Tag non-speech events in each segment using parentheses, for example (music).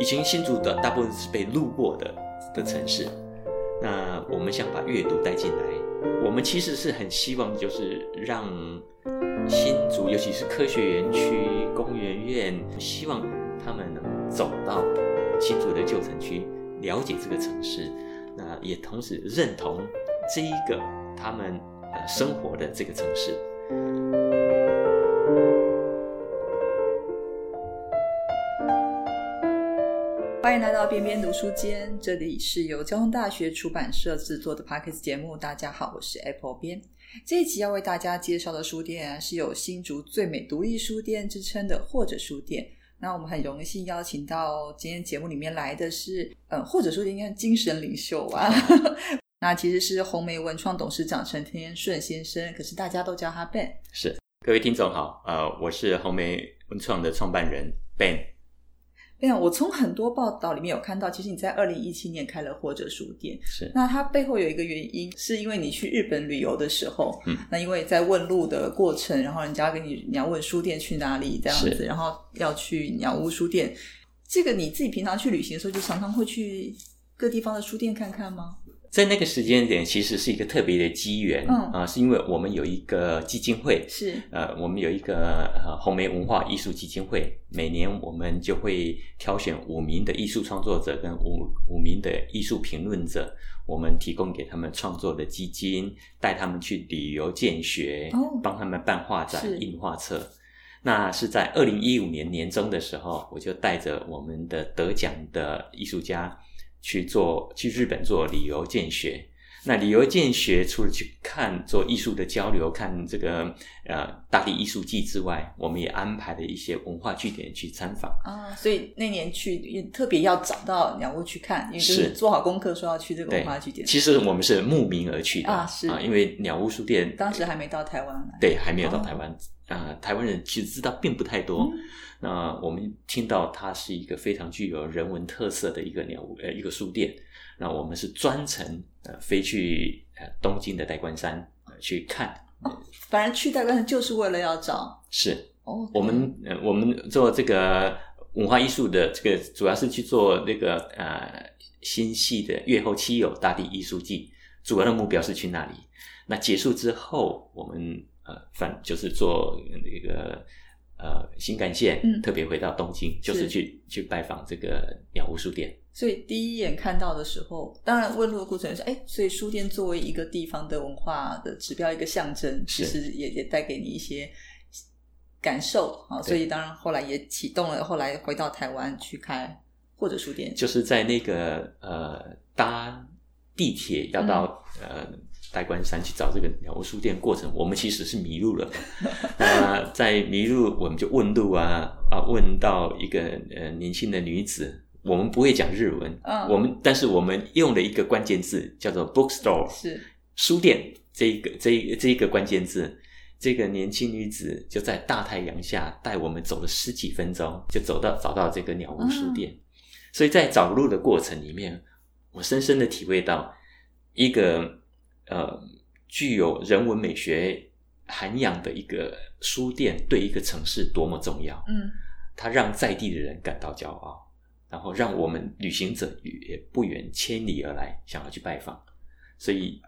以前新竹的大部分是被路过的的城市，那我们想把阅读带进来，我们其实是很希望就是让新竹，尤其是科学园区、工研院，希望他们能走到新竹的旧城区，了解这个城市，那也同时认同这一个他们呃生活的这个城市。欢迎来到边边读书间，这里是由交通大学出版社制作的 Podcast 节目。大家好，我是 Apple 边。这一集要为大家介绍的书店是有新竹最美独立书店之称的或者书店。那我们很荣幸邀请到今天节目里面来的是，嗯，或者书店应该精神领袖啊。(laughs) 那其实是红梅文创董事长陈天顺先生，可是大家都叫他 Ben。是，各位听众好，呃，我是红梅文创的创办人 Ben。哎呀，我从很多报道里面有看到，其实你在二零一七年开了或者书店，是那它背后有一个原因，是因为你去日本旅游的时候，嗯，那因为在问路的过程，然后人家跟你你要问书店去哪里这样子，然后要去鸟屋书店，这个你自己平常去旅行的时候，就常常会去各地方的书店看看吗？在那个时间点，其实是一个特别的机缘，嗯。啊，是因为我们有一个基金会，是。呃，我们有一个呃红梅文化艺术基金会，每年我们就会挑选五名的艺术创作者跟五五名的艺术评论者，我们提供给他们创作的基金，带他们去旅游见学，哦。帮他们办画展、印画册。那是在二零一五年年中的时候，我就带着我们的得奖的艺术家去做去日本做旅游见学。那旅游见学除了去看做艺术的交流，看这个呃大地艺术季之外，我们也安排了一些文化据点去参访。啊，所以那年去也特别要找到鸟屋去看，因为就是是做好功课说要去这个文化据点。其实我们是慕名而去的啊是啊因为鸟屋书店当时还没到台湾来，对还没有到哦台湾啊、台湾人其实知道并不太多。嗯那我们听到它是一个非常具有人文特色的一个鸟屋呃一个书店，那我们是专程呃飞去呃东京的代官山、呃、去看，反正去代官山就是为了要找是哦，我们呃我们做这个文化艺术的这个主要是去做那个呃新系的月后七友大地艺术季，主要的目标是去那里。那结束之后，我们呃反就是做那个呃新干线，嗯。特别回到东京，就是是去去拜访这个鸟屋书店。所以第一眼看到的时候，当然问路的过程是，哎，所以书店作为一个地方的文化的指标，一个象征，其实也也带给你一些感受啊。所以当然后来也启动了，后来回到台湾去开或者书店，就是在那个呃搭地铁要到、呃代官山去找这个鸟屋书店过程，我们其实是迷路了。(laughs) 那在迷路，我们就问路啊啊，问到一个呃年轻的女子，我们不会讲日文，嗯我们但是我们用了一个关键字叫做 bookstore 是书店这一个这一这一个关键字。这个年轻女子就在大太阳下带我们走了十几分钟，就走到找到这个鸟屋书店。所以在找路的过程里面，我深深的体会到一个呃具有人文美学涵养的一个书店对一个城市多么重要。嗯它让在地的人感到骄傲，然后让我们旅行者也不远千里而来，想要去拜访。所以，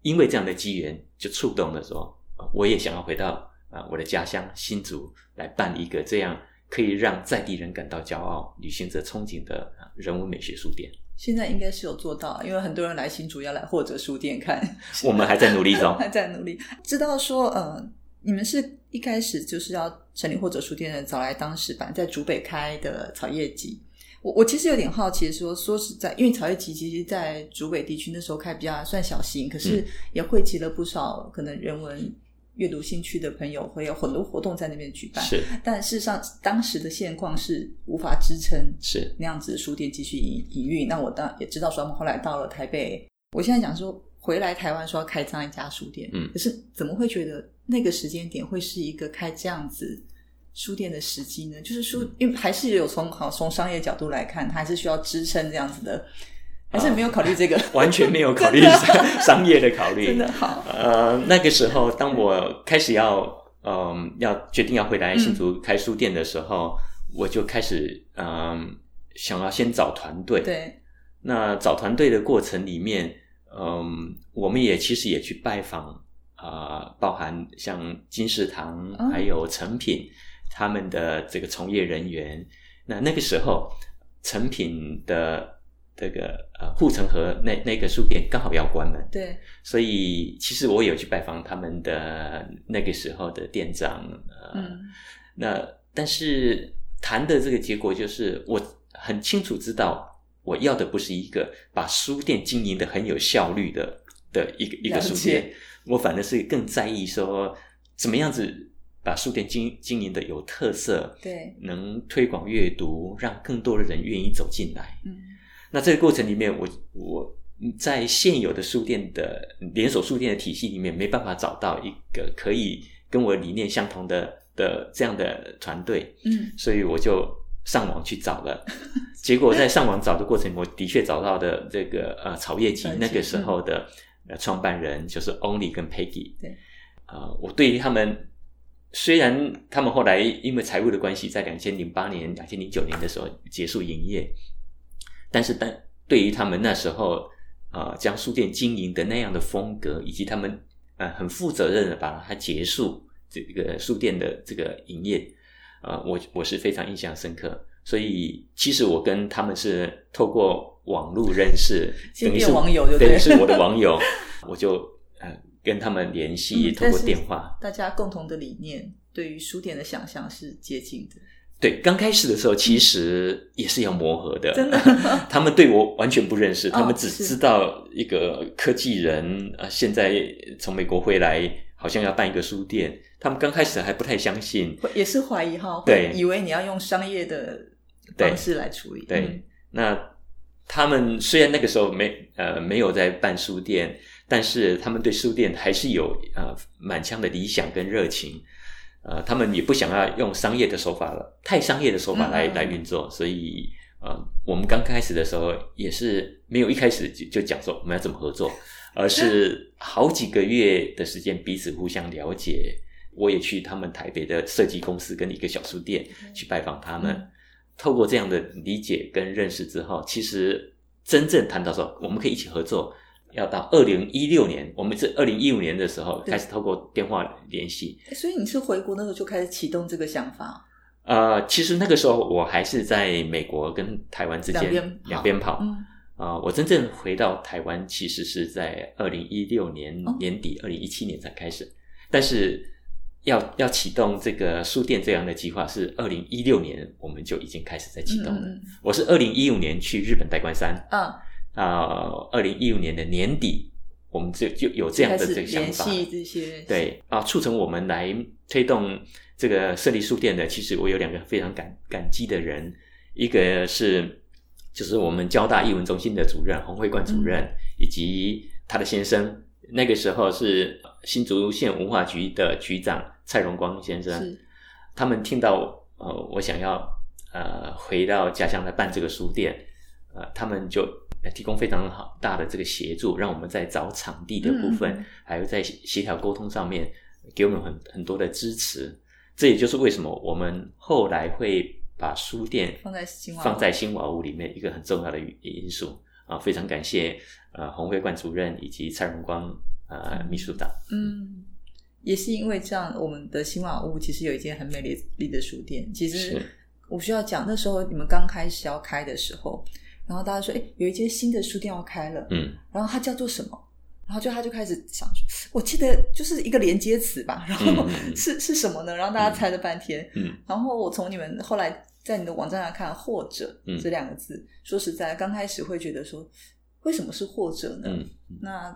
因为这样的机缘，就触动了说，呃我也想要回到啊、呃我的家乡新竹，来办一个这样可以让在地人感到骄傲、旅行者憧憬的呃人文美学书店。现在应该是有做到，因为很多人来新竹要来或者书店看，(laughs) 我们还在努力中。(laughs) 还在努力。知道说，呃，你们是一开始就是要成立或者书店的，找来当时版在竹北开的草叶集。我我其实有点好奇说，说实在，因为草叶集其实在竹北地区那时候开比较算小型，可是嗯也汇集了不少可能人文阅读兴趣的朋友，会有很多活动在那边举办。是但事实上，当时的现况是无法支撑是那样子的书店继续营营运。那我当然也知道说，他们后来到了台北，我现在讲说回来台湾说要开这样一家书店，嗯可是怎么会觉得那个时间点会是一个开这样子书店的时机呢？就是嗯书，因为还是有从好从商业角度来看，它还是需要支撑这样子的，还是没有考虑这个，完全没有考虑 (laughs) 商 (laughs) 商业的考虑，真的好，呃，那个时候，当我开始要嗯、要决定要回来新竹开书店的时候，我就开始嗯、想要先找团队。对，那找团队的过程里面，嗯，我们也其实也去拜访啊、包含像金石堂嗯还有成品他们的这个从业人员。那那个时候，成品的这个呃护城河那那个书店刚好要关门，对，所以其实我有去拜访他们的那个时候的店长，呃，嗯，那但是谈的这个结果就是，我很清楚知道，我要的不是一个把书店经营的很有效率的的一个一个书店，我反而是更在意说怎么样子把书店经经营的有特色，对，能推广阅读，让更多的人愿意走进来。嗯，那这个过程里面，我我在现有的书店的连锁书店的体系里面，没办法找到一个可以跟我理念相同的的这样的团队，嗯，所以我就上网去找了。(laughs) 结果在上网找的过程，我的确找到的这个呃草叶集那个时候的呃创办人就是 Only 跟 Peggy。对，啊、我对于他们。虽然他们后来因为财务的关系，在两千零八年、两千零九年的时候结束营业，但是但对于他们那时候呃将书店经营的那样的风格，以及他们呃很负责任的把它结束这个书店的这个营业，呃，我我是非常印象深刻。所以其实我跟他们是透过网络认识，先等于是网友就对，对是我的网友，(laughs) 我就呃跟他们联系，透过电话。大家共同的理念对于书店的想象是接近的，对，刚开始的时候其实也是要磨合的，真的。(laughs) 他们对我完全不认识，他们只知道一个科技人啊、呃现在从美国回来，好像要办一个书店。他们刚开始还不太相信，也是怀疑哈，对。以为你要用商业的对。方式来处理，对，嗯。那他们虽然那个时候没呃没有在办书店，但是他们对书店还是有呃满腔的理想跟热情。呃，他们也不想要用商业的手法了，太商业的手法来、来运作，所以呃，我们刚开始的时候也是没有一开始就就讲说我们要怎么合作，而是。好几个月的时间彼此互相了解。我也去他们台北的设计公司跟一个小书店去拜访他们，嗯。透过这样的理解跟认识之后，其实真正谈到说我们可以一起合作，要到二零一六年，我们是二零一五年的时候开始透过电话联系。所以你是回国那时候就开始启动这个想法，呃，其实那个时候我还是在美国跟台湾之间两边跑。啊、我真正回到台湾其实是在二零一六年哦。年底，二零一七年才开始。但是要要启动这个书店这样的计划，是二零一六年我们就已经开始在启动了。我是二零一五年去日本代官山，嗯啊，啊，二零一五年的年底，我们就就有这样的这个想法。对啊，促成我们来推动这个设立书店的，其实我有两个非常感感激的人，一个是就是我们交大艺文中心的主任洪慧冠主任，以及他的先生，那个时候是新竹县文化局的局长蔡荣光先生，他们听到呃我想要呃回到家乡来办这个书店，呃，他们就提供非常好大的这个协助，让我们在找场地的部分，还有在协调沟通上面给我们很很多的支持。这也就是为什么我们后来会把书店放在新放在新瓦屋里面一个很重要的因素啊，非常感谢呃洪慧冠主任以及蔡荣光呃秘书长。嗯，也是因为这样，我们的新瓦屋其实有一间很美丽的书店。其实我需要讲，那时候你们刚开始要开的时候，然后大家说，哎，有一间新的书店要开了，嗯，然后它叫做什么？然后就他就开始想，我记得就是一个连接词吧，然后是是什么呢？然后大家猜了半天，嗯然后我从你们后来在你的网站上看“或者”嗯这两个字，说实在，刚开始会觉得说，为什么是或者呢？嗯那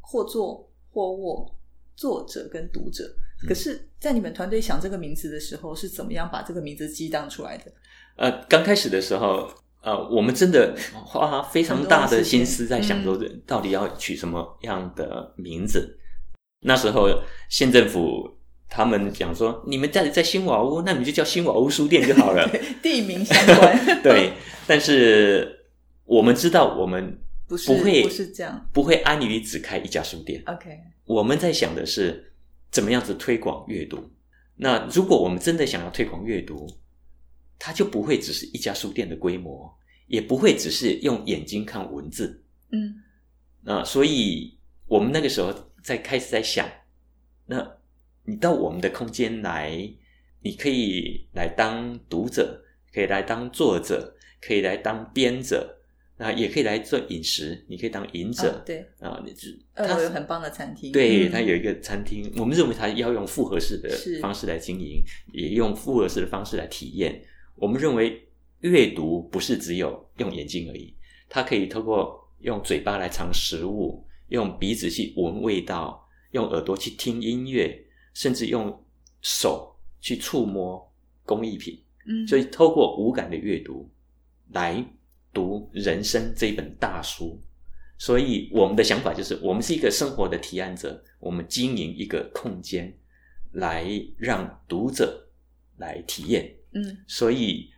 或作或卧，作者跟读者。嗯可是，在你们团队想这个名字的时候，是怎么样把这个名字激荡出来的？呃，刚开始的时候，呃，我们真的花非常大的心思在想说，到底要取什么样的名字。那时候县政府他们讲说，你们在在新瓦屋，那你就叫新瓦屋书店就好了。(laughs) 地名相关，(laughs) 对，但是我们知道，我们不是不会不是这样。不会安于只开一家书店。OK，我们在想的是怎么样子推广阅读。那如果我们真的想要推广阅读，它就不会只是一家书店的规模，也不会只是用眼睛看文字。嗯那所以我们那个时候在开始在想，那你到我们的空间来，你可以来当读者，可以来当作者，可以来当编者，那也可以来做饮食，你可以当饮者哦对，啊。你是二它楼有很棒的餐厅，对，嗯它有一个餐厅，我们认为它要用复合式的方式来经营，也用复合式的方式来体验。我们认为阅读不是只有用眼睛而已，它可以透过用嘴巴来尝食物，用鼻子去闻味道，用耳朵去听音乐，甚至用手去触摸工艺品。嗯，所以透过无感的阅读来读人生这一本大书。所以我们的想法就是，我们是一个生活的提案者，我们经营一个空间，来让读者来体验。嗯所以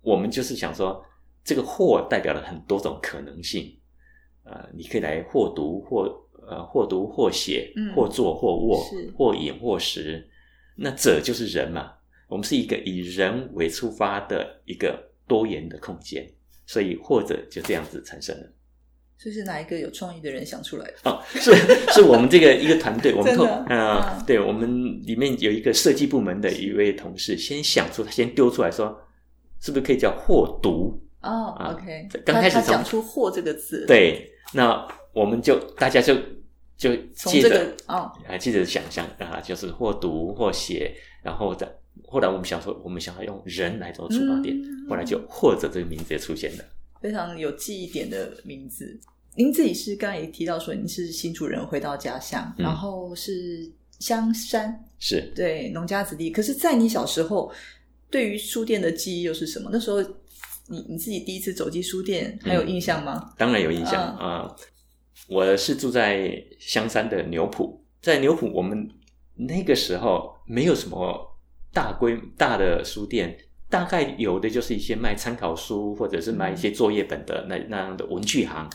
我们就是想说，这个或代表了很多种可能性。呃，你可以来或读或呃或读或写嗯，或坐或卧是，或饮或食。那者就是人嘛，我们是一个以人为出发的一个多元的空间，所以或者就这样子产生了。这是哪一个有创意的人想出来的？哦，是 (laughs) 是我们这个一个团队，我们透真的呃嗯，对我们里面有一个设计部门的一位同事，先想出，他先丢出来说，是不是可以叫或读？哦啊，OK，刚开始讲出“或”这个字，，对，那我们就大家就就从这借着个哦，还，记得想象啊，就是或读或写，然后再后来我们想说，我们想要用人来做出发点，嗯后来就或者这个名字也出现了。非常有记忆点的名字。您自己是刚才也提到说您是新主人，回到家乡，嗯然后是香山，是对，农家子弟。可是，在你小时候，对于书店的记忆又是什么？那时候你你自己第一次走进书店，还有印象吗？当然有印象嗯啊、我是住在香山的牛埔，在牛埔我们那个时候没有什么大规大的书店，大概有的就是一些卖参考书或者是卖一些作业本的那那样的文具行。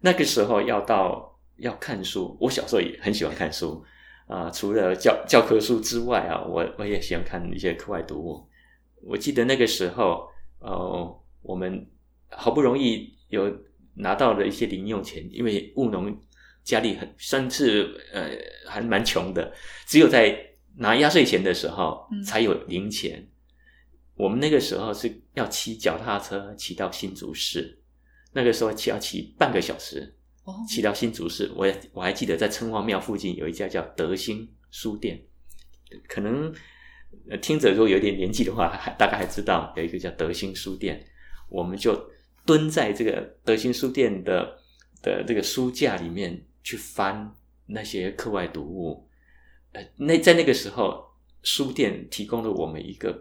那个时候要到要看书，我小时候也很喜欢看书啊、除了教教科书之外啊，我我也喜欢看一些课外读物。我记得那个时候，呃，我们好不容易有拿到了一些零用钱，因为务农家里很算是呃还蛮穷的，只有在拿压岁钱的时候嗯才有零钱。我们那个时候是要骑脚踏车骑到新竹市，那个时候骑要骑半个小时，哦，骑到新竹市。我也我还记得在城隍庙附近有一家叫德兴书店，可能呃听者如果有点年纪的话，还大概还知道有一个叫德兴书店。我们就蹲在这个德兴书店的的这个书架里面去翻那些课外读物。呃，那在那个时候，书店提供了我们一个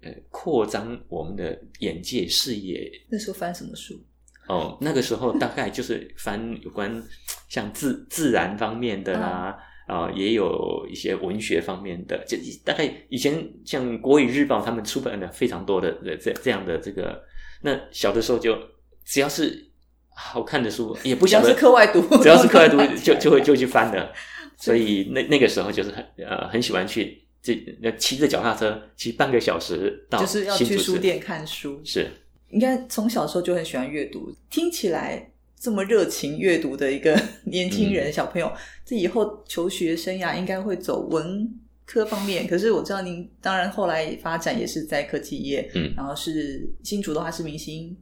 呃扩张我们的眼界视野那时候翻什么书？哦，那个时候大概就是翻有关像自自然方面的啦，啊、也有一些文学方面的，就大概以前像国语日报他们出版的非常多的呃这这样的这个，那小的时候就只要是好看的书，也不只要是晓得课外读，只要是课外读就就会就去翻的，所以那那个时候就是很呃很喜欢去这那骑着脚踏车骑半个小时到就是要去书店看书。是应该从小时候就很喜欢阅读，听起来这么热情阅读的一个 (laughs) 年轻人、嗯小朋友，这以后求学生涯应该会走文科方面。可是我知道您当然后来发展也是在科技业，嗯然后是新竹的话是明星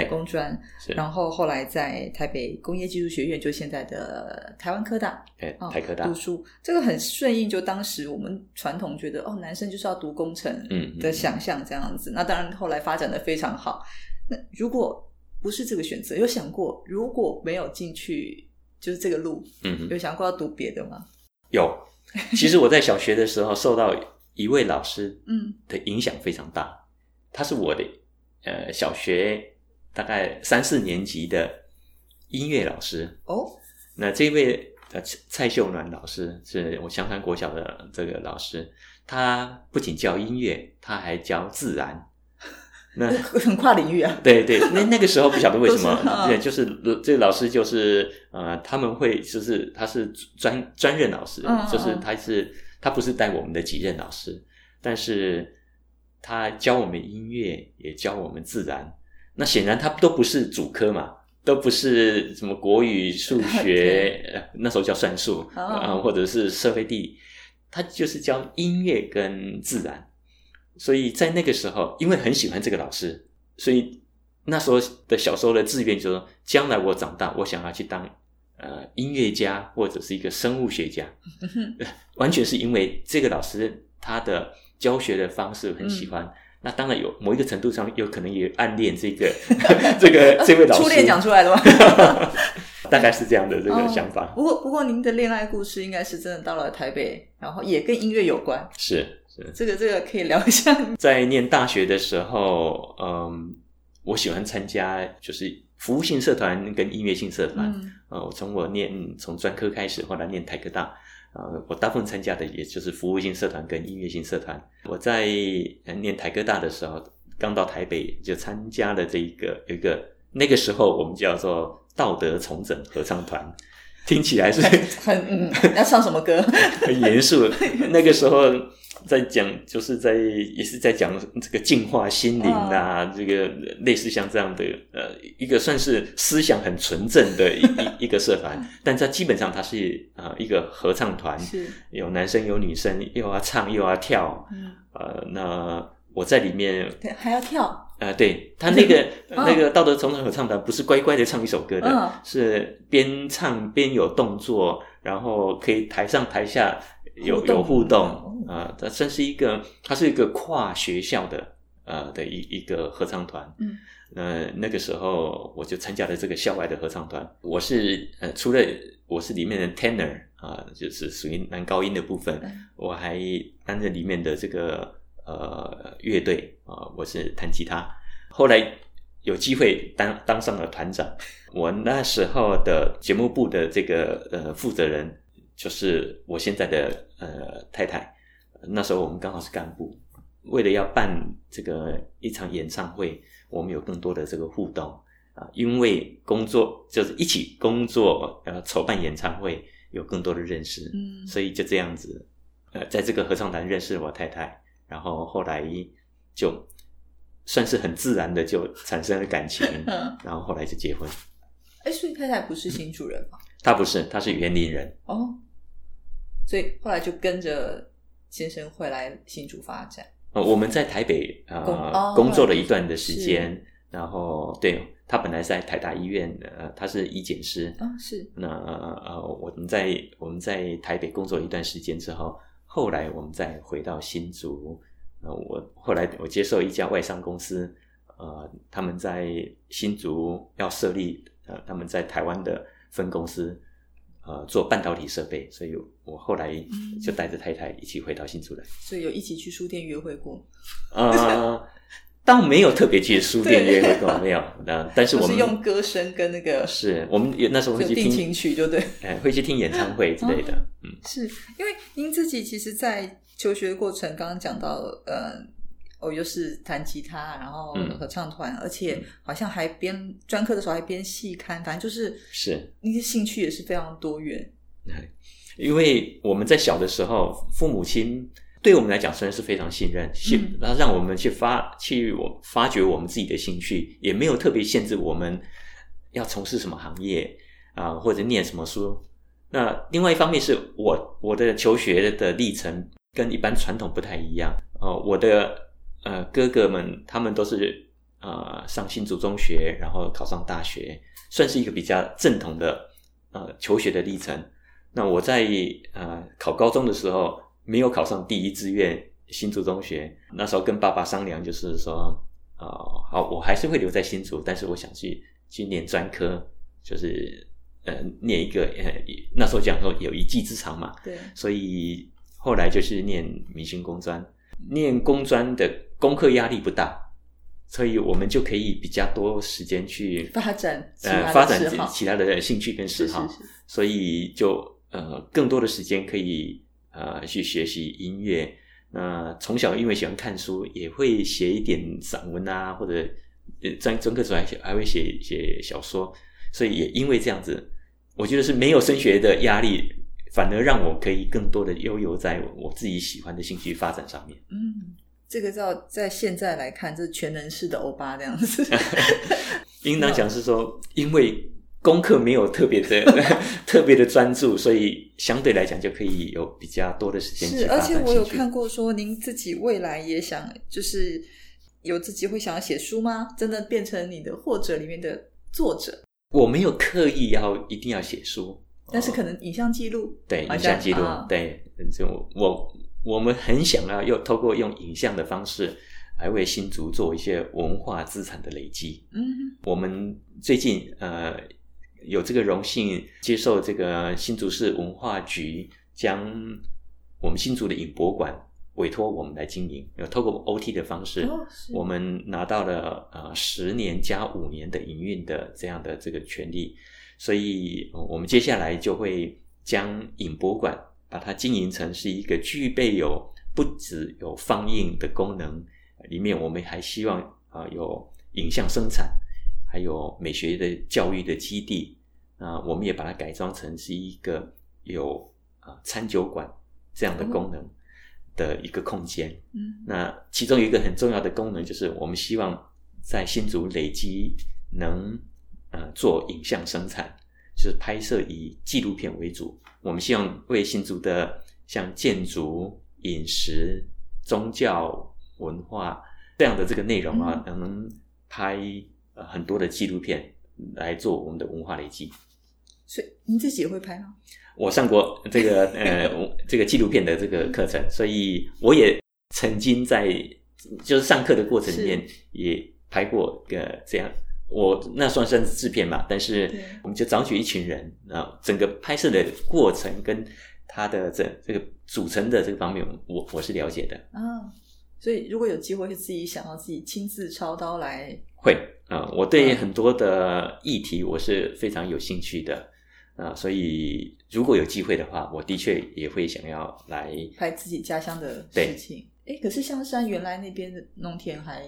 对工专，是然后后来在台北工业技术学院，就现在的台湾科大，哎哦台科大读书，这个很顺应，就当时我们传统觉得哦，男生就是要读工程的想象这样子。那当然后来发展的非常好。那如果不是这个选择，有想过如果没有进去就是这个路，嗯哼有想过要读别的吗？有，其实我在小学的时候受到一位老师 (laughs) 嗯的影响非常大，他是我的呃小学大概三四年级的音乐老师。哦，那这位呃蔡蔡秀暖老师是我香山国小的这个老师，他不仅教音乐，他还教自然。那 (laughs) 很跨领域啊。对对，那那个时候不晓得为什么，(laughs) 啊对，就是这个老师就是呃，他们会就是他是专专任老师，就是嗯他是他不是带我们的几任老师，但是他教我们音乐，也教我们自然。那显然他都不是主科嘛，都不是什么国语、数 (laughs) 学，呃那时候叫算术哦啊、或者是社会地理，他就是教音乐跟自然。所以在那个时候，因为很喜欢这个老师，所以那时候的小时候的志愿就是说，将来我长大，我想要去当呃音乐家或者是一个生物学家，(laughs) 完全是因为这个老师他的教学的方式很喜欢。嗯那当然有某一个程度上，有可能也暗恋这个 (laughs) 这个 (laughs) 这位老师，初恋讲出来的吗？(laughs) 大概是这样的这个哦想法。不过，不过您的恋爱故事应该是真的到了台北，然后也跟音乐有关。是是，这个这个可以聊一下。在念大学的时候，嗯，我喜欢参加就是服务性社团跟音乐性社团。嗯呃，我从我念从专科开始，后来念台科大，呃，我大部分参加的也就是服务性社团跟音乐性社团。我在念台科大的时候，刚到台北就参加了这一个有一个那个时候我们叫做道德重整合唱团，听起来是很嗯，(laughs) 要唱什么歌？很严肃。那个时候在讲，就是在也是在讲这个净化心灵啊，这个类似像这样的呃一个算是思想很纯正的一 (laughs) 一一个社团，但它基本上它是呃一个合唱团，是有男生有女生，又要唱又要跳，嗯，呃，那我在里面。对，还要跳。呃，对他那个 (laughs) 嗯。那个道德重整合唱团不是乖乖的唱一首歌的，嗯。是边唱边有动作，然后可以台上台下有有互动哦啊，它、算是一个，它是一个跨学校的呃的一一个合唱团。嗯，那那个时候我就参加了这个校外的合唱团，我是呃除了我是里面的 tenor 啊、就是属于男高音的部分，嗯。我还担任里面的这个呃乐队啊、我是弹吉他。后来有机会当当上了团长，(laughs) 我那时候的节目部的这个呃负责人就是我现在的呃太太。那时候我们刚好是干部，为了要办这个一场演唱会，我们有更多的这个互动。啊，因为工作就是一起工作，呃，筹办演唱会有更多的认识，嗯。所以就这样子，呃，在这个合唱团认识了我太太，然后后来就算是很自然的就产生了感情，(laughs) 嗯，然后后来就结婚。哎，所以太太不是新主人吗？她不是，她是园林人，哦，所以后来就跟着先生回来新竹发展。呃，我们在台北工呃、哦工作了一段的时间，然后对他本来是在台大医院，呃，他是医检师，啊，是那呃，我们在我们在台北工作了一段时间之后，后来我们再回到新竹。呃，我后来我接受一家外商公司，呃，他们在新竹要设立呃他们在台湾的分公司，呃，做半导体设备，所以我后来就带着太太一起回到新竹来。所以有一起去书店约会过，呃，倒没有特别去书店约会过，(laughs) 没有。那但是我们是用歌声跟那个是我们也那时候会去听定情曲，就对。哎，会去听演唱会之类的，嗯，是因为您自己其实，在求学过程刚刚讲到，呃，我又是弹吉他，然后嗯合唱团，而且好像还编专科的时候还编戏刊，反正就是是那些兴趣也是非常多元。因为我们在小的时候，父母亲对我们来讲虽然是非常信任，信嗯然后让我们去发去我发掘我们自己的兴趣，也没有特别限制我们要从事什么行业啊、或者念什么书。那另外一方面是我我的求学的历程跟一般传统不太一样哦、呃我的呃哥哥们他们都是呃上新竹中学，然后考上大学，算是一个比较正统的呃求学的历程。那我在呃考高中的时候没有考上第一志愿新竹中学，那时候跟爸爸商量，就是说，呃，好，我还是会留在新竹，但是我想去去念专科，就是呃念一个呃那时候讲说有一技之长嘛，对，所以后来就是念明星工专，念工专的功课压力不大，所以我们就可以比较多时间去发展呃发展其他的兴趣跟嗜好，是。是是，所以就呃更多的时间可以呃去学习音乐。那从小因为喜欢看书，也会写一点散文啊，或者呃专专科时候还写还会写写小说，所以也因为这样子，我觉得是没有升学的压力，反而让我可以更多的悠游在我自己喜欢的兴趣发展上面。嗯，这个照在现在来看，这是全能式的欧巴这样子。(laughs) 应当讲是说，因为功课没有特别的 (laughs) 特别的专注，所以相对来讲就可以有比较多的时间去是，而且我有看过说，您自己未来也想，就是有自己会想要写书吗？真的变成你的或者里面的作者，我没有刻意要一定要写书，但是可能影像记录，对影像记录，啊。对，就我我们很想要又透过用影像的方式来为新竹做一些文化资产的累积。嗯我们最近呃有这个荣幸接受这个新竹市文化局将我们新竹的影博馆委托我们来经营，有透过 OT 的方式，哦我们拿到了呃十年加五年的营运的这样的这个权利，所以、呃我们接下来就会将影博馆把它经营成是一个具备有不只有放映的功能，里面我们还希望啊、呃有影像生产，还有美学的教育的基地啊、我们也把它改装成是一个有啊、呃餐酒馆这样的功能的一个空间。嗯那其中有一个很重要的功能，就是我们希望在新竹累积能呃做影像生产，就是拍摄以纪录片为主。我们希望为新竹的像建筑、饮食、宗教、文化这样的这个内容啊，能拍呃很多的纪录片来做我们的文化累积。所以您自己也会拍吗？我上过这个 (laughs) 呃这个纪录片的这个课程，所以我也曾经在就是上课的过程里面也拍过个这样。我那算算是制片嘛，但是我们就找取一群人啊，整个拍摄的过程跟它的这这个组成的这个方面，我我是了解的。啊，所以如果有机会，是自己想要自己亲自操刀来，会啊、我对嗯很多的议题我是非常有兴趣的啊、所以如果有机会的话，我的确也会想要来拍自己家乡的事情。哎，可是香山原来那边的农田还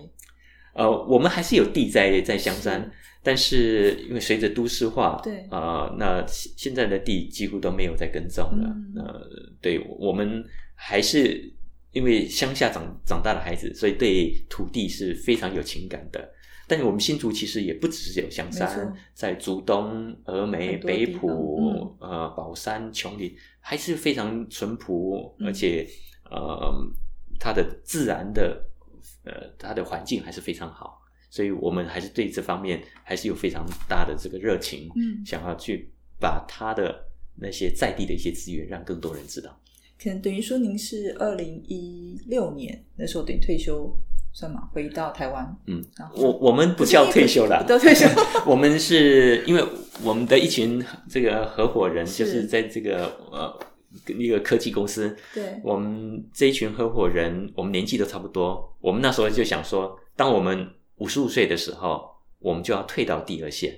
呃，我们还是有地在在香山是，但是因为随着都市化，对呃，那现现在的地几乎都没有在耕种了。嗯呃，对我们还是因为乡下长长大的孩子，所以对土地是非常有情感的。但是我们新竹其实也不只是有香山，在竹东、峨眉、北埔、方嗯。呃宝山、琼林，还是非常淳朴，嗯。而且呃，它的自然的呃，它的环境还是非常好，所以我们还是对这方面还是有非常大的这个热情，嗯，想要去把它的那些在地的一些资源让更多人知道。可能等于说您是二零一六年那时候等于退休算吗？回到台湾，嗯然后。我我们不叫退休了不，(laughs) 叫退休，(laughs) 我们是因为我们的一群这个合伙人，就是在这个呃一个科技公司，对，我们这一群合伙人，我们年纪都差不多。我们那时候就想说，当我们五十五岁的时候，我们就要退到第二线，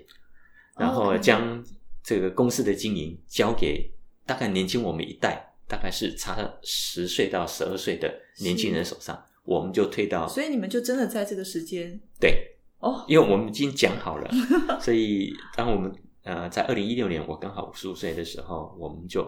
然后将这个公司的经营交给大概年轻我们一代，大概是差十岁到十二岁的年轻人手上，我们就退到所以你们就真的在这个时间对，哦，因为我们已经讲好了，所以当我们呃在二零一六年我刚好五十五岁的时候，我们就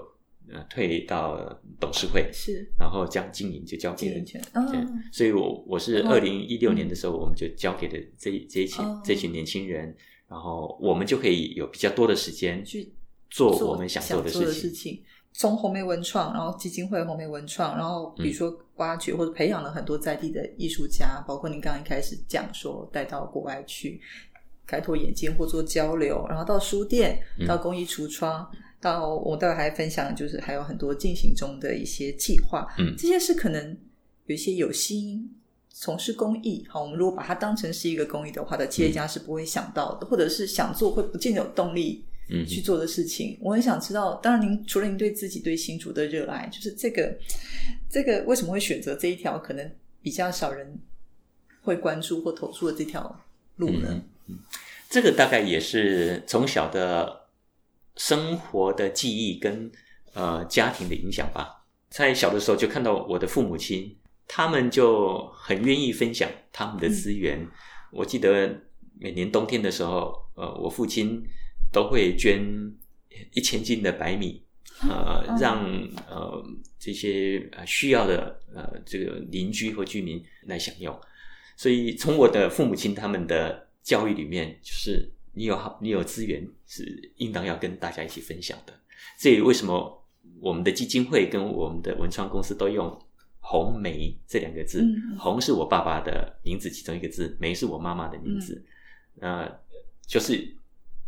呃退到董事会，是。然后将经营就交给了经营权，嗯。对，所以我我是哦二零一六年的时候，我们就交给了这这一群、哦这群年轻人，然后我们就可以有比较多的时间去做我们想做的做的事情。情。从红梅文创，然后基金会红梅文创，然后比如说挖掘或者培养了很多在地的艺术家，包括您刚刚一开始讲说带到国外去开拓眼界或做交流，然后到书店，嗯。到公益橱窗，到我待会还分享，就是还有很多进行中的一些计划，嗯。这些是可能有一些有心从事公益，好，我们如果把它当成是一个公益的话的企业家是不会想到的，或者是想做会不见得有动力嗯去做的事情。我很想知道，当然您除了您对自己对新竹的热爱，就是这个这个为什么会选择这一条可能比较少人会关注或投注的这条路呢？嗯这个大概也是从小的生活的记忆跟呃家庭的影响吧。在小的时候就看到我的父母亲，他们就很愿意分享他们的资源。我记得每年冬天的时候，呃，我父亲都会捐一千斤的白米呃，哦让呃这些呃需要的呃这个邻居或居民来享用。所以从我的父母亲他们的教育里面，就是你有好，你有资源是应当要跟大家一起分享的。这也为什么我们的基金会跟我们的文创公司都用“红梅”这两个字。嗯红是我爸爸的名字其中一个字，梅是我妈妈的名字。那、就是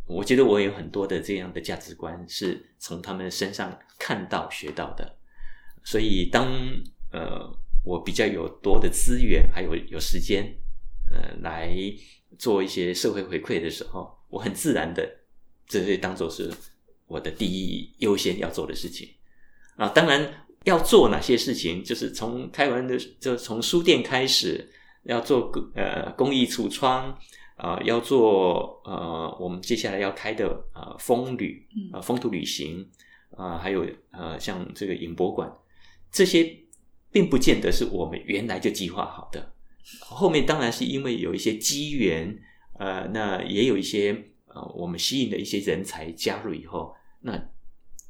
我觉得我有很多的这样的价值观是从他们身上看到学到的。所以当呃我比较有多的资源，还有有时间，呃来做一些社会回馈的时候，我很自然的这是当做是我的第一优先要做的事情啊。当然要做哪些事情，就是从开完的就从书店开始，要做呃公益橱窗啊、要做呃我们接下来要开的呃风旅嗯啊、风土旅行啊、还有呃像这个影博馆，这些并不见得是我们原来就计划好的。后面当然是因为有一些机缘，呃，那也有一些呃我们吸引的一些人才加入以后，那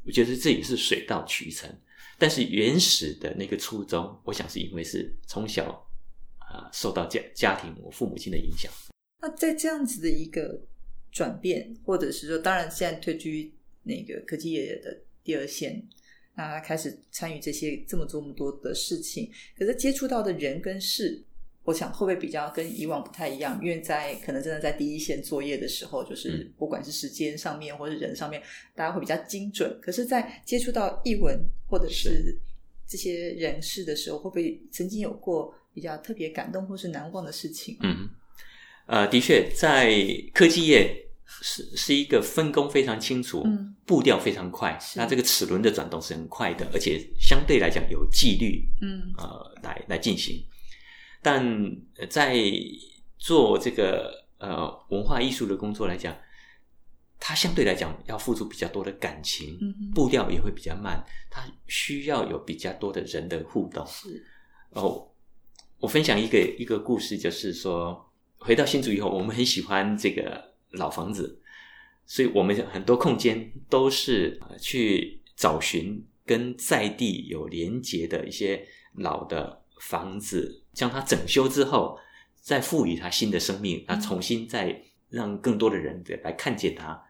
我觉得这也是水到渠成。但是原始的那个初衷，我想是因为是从小啊、受到家家庭我父母亲的影响。那在这样子的一个转变，或者是说，当然现在退居那个科技业的第二线，那开始参与这些这么这么多的事情，可是接触到的人跟事，我想会不会比较跟以往不太一样？因为在可能真的在第一线作业的时候，就是嗯不管是时间上面或者人上面，大家会比较精准。可是，在接触到译文或者是这些人事的时候，会不会曾经有过比较特别感动或是难忘的事情？嗯，呃，的确，在科技业是是一个分工非常清楚，嗯步调非常快，那这个齿轮的转动是很快的，而且相对来讲有纪律，嗯呃，来来进行。但呃在做这个呃文化艺术的工作来讲，它相对来讲要付出比较多的感情，嗯步调也会比较慢，它需要有比较多的人的互动。是哦，我分享一个一个故事，就是说回到新竹以后，我们很喜欢这个老房子，所以我们很多空间都是去找寻跟在地有连结的一些老的房子，将它整修之后，再赋予它新的生命，那重新再让更多的人来看见它。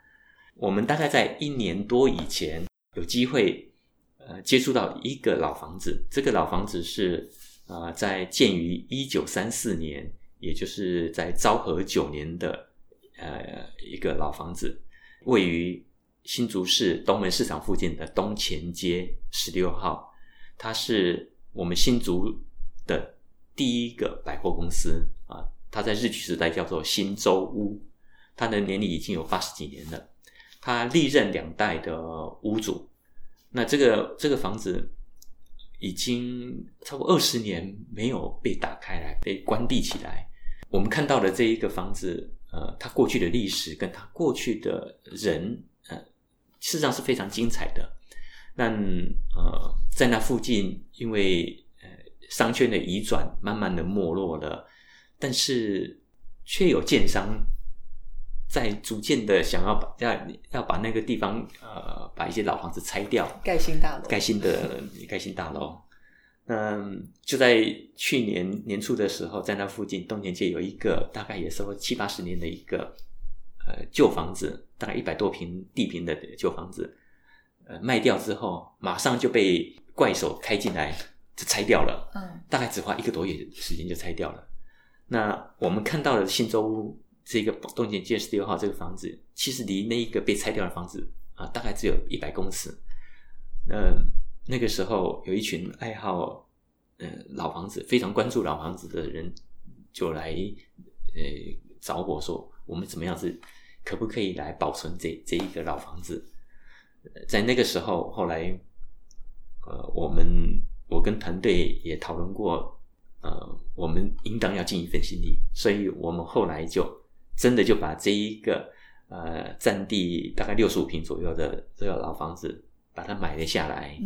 我们大概在一年多以前有机会，呃，接触到一个老房子。这个老房子是呃，在建于一九三四年，也就是在昭和九年的呃一个老房子，位于新竹市东门市场附近的东前街十六号。它是我们新竹的第一个百货公司啊，它在日据时代叫做新洲屋，它的年龄已经有八十几年了。它历任两代的屋主，那这个这个房子已经超过二十年没有被打开来，被关闭起来。我们看到的这一个房子，呃，它过去的历史跟它过去的人，呃，事实上是非常精彩的。但呃，在那附近，因为呃商圈的移转，慢慢的没落了，但是却有建商在逐渐的想要把要要把那个地方呃把一些老房子拆掉，盖新大楼，盖新的盖新大楼。嗯，就在去年年初的时候，在那附近东田街有一个大概也是七八十年的一个呃旧房子，大概一百多平地平的旧房子，呃卖掉之后，马上就被怪手开进来就拆掉了。嗯大概只花一个多月时间就拆掉了。那我们看到的新洲屋这个东田街十六号这个房子，其实离那一个被拆掉的房子啊，大概只有一百公尺。嗯，那个时候有一群爱好呃老房子、非常关注老房子的人，就来呃找我说，我们怎么样子可不可以来保存这这一个老房子？在那个时候，后来呃，我们我跟团队也讨论过，呃，我们应当要尽一份心力，所以我们后来就真的就把这一个呃占地大概六十五平左右的这个老房子，把它买了下来。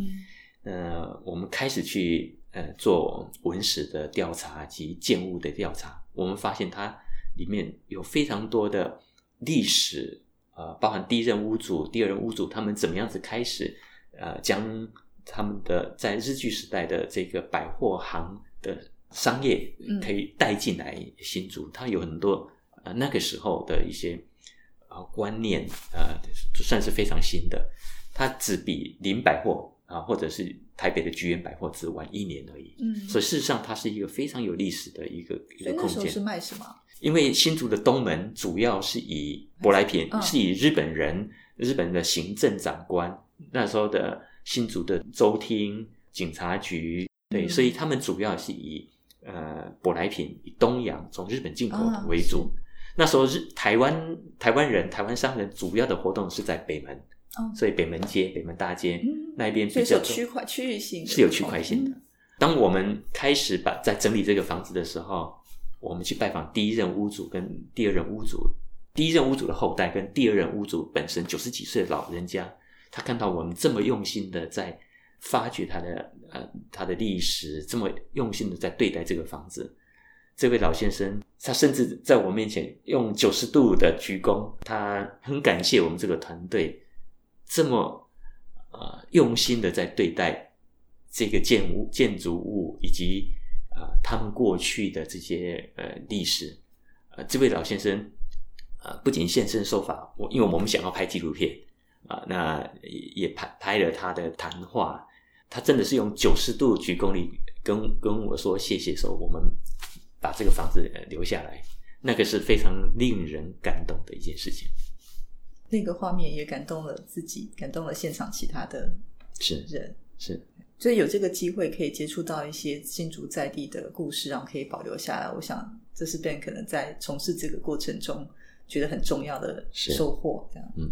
呃，我们开始去呃做文史的调查及建物的调查，我们发现它里面有非常多的历史，呃，包含第一任屋主、第二任屋主他们怎么样子开始呃将他们的在日据时代的这个百货行的商业可以带进来新竹，它有很多呃那个时候的一些呃观念呃算是非常新的，它只比林百货啊或者是台北的菊园百货只玩一年而已，嗯，所以事实上它是一个非常有历史的一个一个空间。是卖什么？因为新竹的东门主要是以舶来品，是以日本人日本的行政长官那时候的新竹的州厅、警察局，对，所以他们主要是以呃舶来品，以东洋从日本进口的为主。那时候日台湾台湾人台湾商人主要的活动是在北门，所以北门街、北门大街那边比较区块区域性是有区块性的。当我们开始把在整理这个房子的时候。我们去拜访第一任屋主跟第二任屋主，第一任屋主的后代跟第二任屋主本身九十几岁的老人家，他看到我们这么用心的在发掘他的呃他的历史，这么用心的在对待这个房子，这位老先生他甚至在我面前用九十度的鞠躬，他很感谢我们这个团队这么呃用心的在对待这个建物建筑物以及。啊，他们过去的这些呃历史，呃，这位老先生啊，不仅现身说法，我因为我们想要拍纪录片啊，那也拍拍了他的谈话，他真的是用九十度鞠躬礼跟跟我说谢谢，说我们把这个房子留下来，那个是非常令人感动的一件事情。那个画面也感动了自己，感动了现场其他的是人是。所以有这个机会可以接触到一些新竹在地的故事，然后可以保留下来。我想这是 Ben 可能在从事这个过程中觉得很重要的收获。这样，嗯，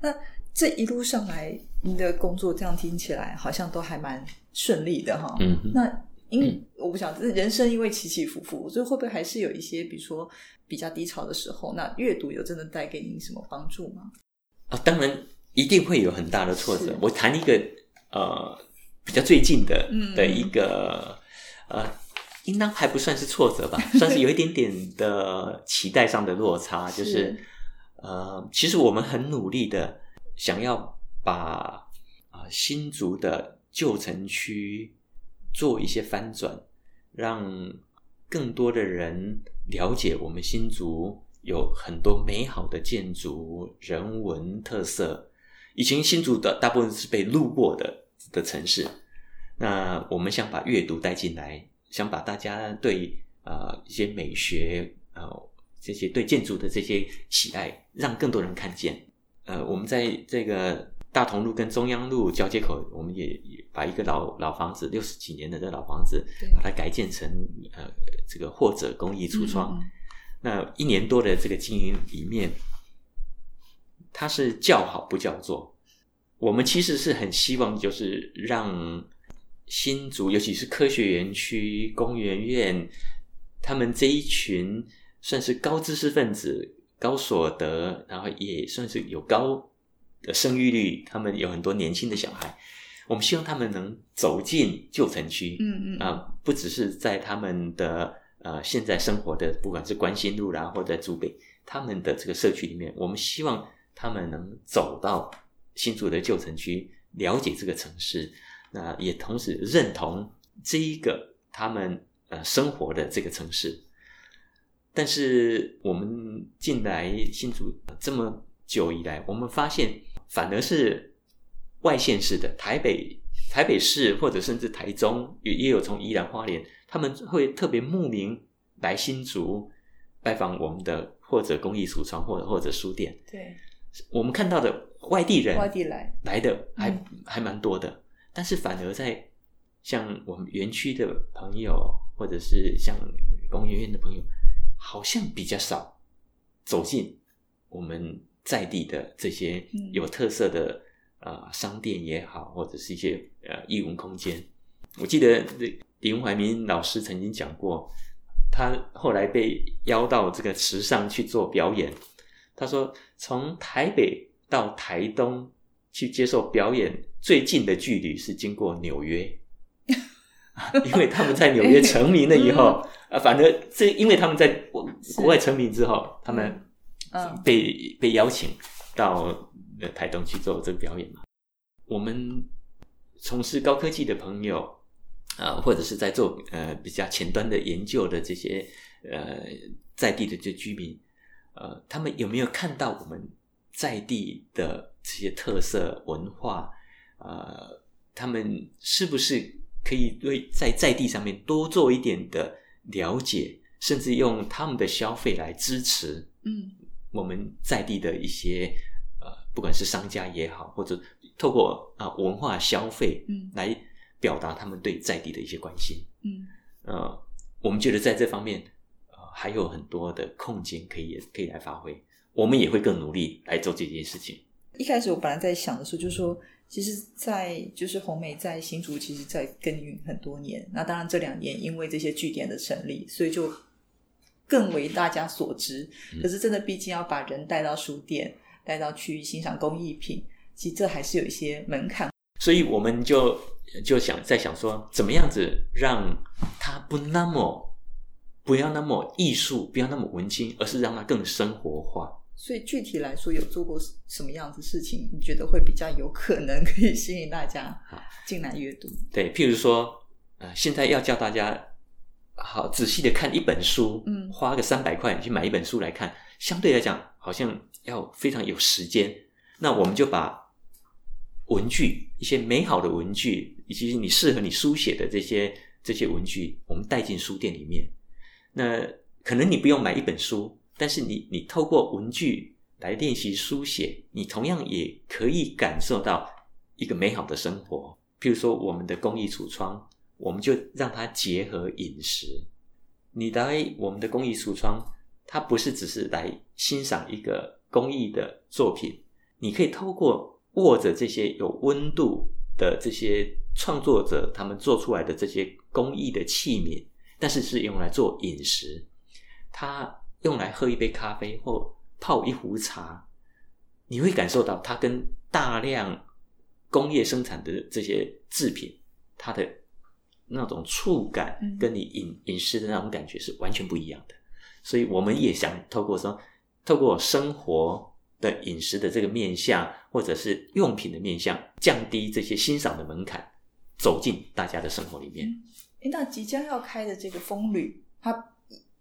那这一路上来，你的工作这样听起来好像都还蛮顺利的哈。嗯，那因为我不想，人生因为起起伏伏，所以会不会还是有一些，比如说比较低潮的时候？那阅读有真的带给你什么帮助吗？啊，当然一定会有很大的挫折。我谈一个呃。比较最近的的一个呃，应当还不算是挫折吧，(laughs) 算是有一点点的期待上的落差。就是呃，其实我们很努力的想要把啊新竹的旧城区做一些翻转，让更多的人了解我们新竹有很多美好的建筑、人文特色。以前新竹的大部分是被路过的。的城市，那我们想把阅读带进来，想把大家对啊一些美学啊这些对建筑的这些喜爱，让更多人看见。呃，我们在这个大同路跟中央路交接口，我们也把一个老老房子六十几年的这老房子，把它改建成呃这个或者公益橱窗。那一年多的这个经营里面，它是叫好不叫座。我们其实是很希望，就是让新竹，尤其是科学园区、工园院，他们这一群算是高知识分子、高所得，然后也算是有高的生育率，他们有很多年轻的小孩。我们希望他们能走进旧城区，嗯嗯啊，不只是在他们的呃现在生活的，不管是关心路啦，或者竹北，他们的这个社区里面，我们希望他们能走到。新竹的旧城区，了解这个城市，那也同时认同这一个他们呃生活的这个城市。但是我们进来新竹这么久以来，我们发现反而是外县市的台北、台北市或者甚至台中也也有从宜兰花莲，他们会特别慕名来新竹拜访我们的或者公益橱窗或者或者书店。对。我们看到的外地人，外地来来的还还蛮多的，但是反而在像我们园区的朋友，或者是像工业院的朋友，好像比较少走进我们在地的这些有特色的呃商店也好，或者是一些呃艺文空间。我记得林怀民老师曾经讲过，他后来被邀到这个池上去做表演。他说：“从台北到台东去接受表演，最近的距离是经过纽约，(laughs) 因为他们在纽约 (laughs) 成名了以后，啊，反正这因为他们在国外成名之后，他们被被邀请到台东去做这个表演嘛。我们从事高科技的朋友啊、或者是在做呃比较前端的研究的这些呃在地的这居民，呃，他们有没有看到我们在地的这些特色文化？呃，他们是不是可以对在在地上面多做一点的了解，甚至用他们的消费来支持嗯我们在地的一些呃，不管是商家也好，或者透过啊、文化消费嗯来表达他们对在地的一些关心。嗯呃，我们觉得在这方面呃还有很多的空间可以可以来发挥，我们也会更努力来做这件事情。一开始我本来在想的时候，就是说，其实在，就是红梅在新竹，其实在耕耘很多年。那当然这两年因为这些据点的成立，所以就更为大家所知。嗯可是真的，毕竟要把人带到书店，带到去欣赏工艺品，其实这还是有一些门槛。所以我们就就想在想说，怎么样子让它不那么不要那么艺术，不要那么文青，而是让它更生活化。所以具体来说，有做过什么样子事情，你觉得会比较有可能可以吸引大家进来阅读？对，譬如说，呃，现在要教大家好仔细的看一本书，嗯花个三百块去买一本书来看，相对来讲好像要非常有时间。那我们就把文具一些美好的文具，以及你适合你书写的这些这些文具，我们带进书店里面。那可能你不用买一本书，但是你你透过文具来练习书写，你同样也可以感受到一个美好的生活。譬如说，我们的公益橱窗，我们就让它结合饮食。你来我们的工艺橱窗，它不是只是来欣赏一个工艺的作品，你可以透过握着这些有温度的这些创作者他们做出来的这些工艺的器皿，但是是用来做饮食，它用来喝一杯咖啡或泡一壶茶，你会感受到它跟大量工业生产的这些制品，它的那种触感嗯跟你饮饮食的那种感觉是完全不一样的。所以我们也想透过说，透过生活的饮食的这个面向，或者是用品的面向，降低这些欣赏的门槛，走进大家的生活里面。诶那即将要开的这个风旅，它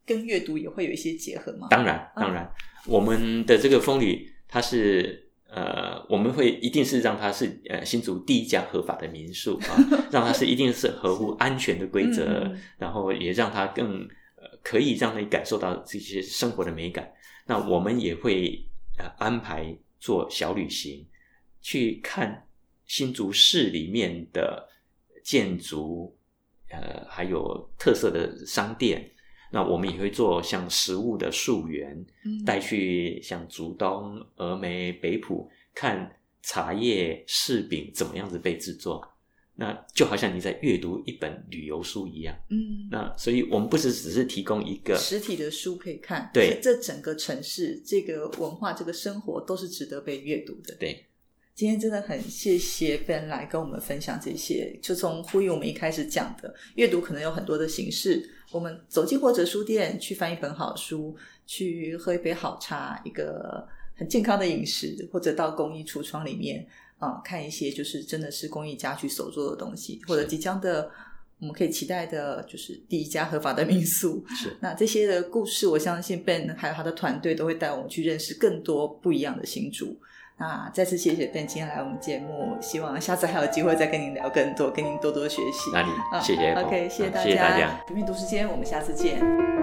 跟阅读也会有一些结合吗？当然，当然，我们的这个风旅，它是呃，我们会一定是让它是呃新竹第一家合法的民宿啊，(laughs) 让它是一定是合乎安全的规则，然后也让它更呃可以让你感受到这些生活的美感。那我们也会呃安排做小旅行，去看新竹市里面的建筑，呃，还有特色的商店。那我们也会做像食物的溯源，嗯带去像竹东、峨眉、北浦看茶叶柿饼怎么样子被制作。那就好像你在阅读一本旅游书一样。嗯，那所以我们不是只是提供一个实体的书可以看，对是这整个城市、这个文化、这个生活都是值得被阅读的。对今天真的很谢谢 Ben 来跟我们分享这些，就从呼吁我们一开始讲的，阅读可能有很多的形式，我们走进或者书店去翻一本好书，去喝一杯好茶，一个很健康的饮食，或者到公益橱窗里面啊、看一些就是真的是公益家去所做的东西，或者即将的我们可以期待的就是第一家合法的民宿。(laughs) 是 (laughs) 那这些的故事，我相信 Ben 还有他的团队都会带我们去认识更多不一样的新竹。那再次谢谢 Ben 今天来我们节目，希望下次还有机会再跟您聊更多，跟您多多学习。啊谢谢 Apple，OK，谢谢大家。啊谢谢大家。平面读时间，我们下次见。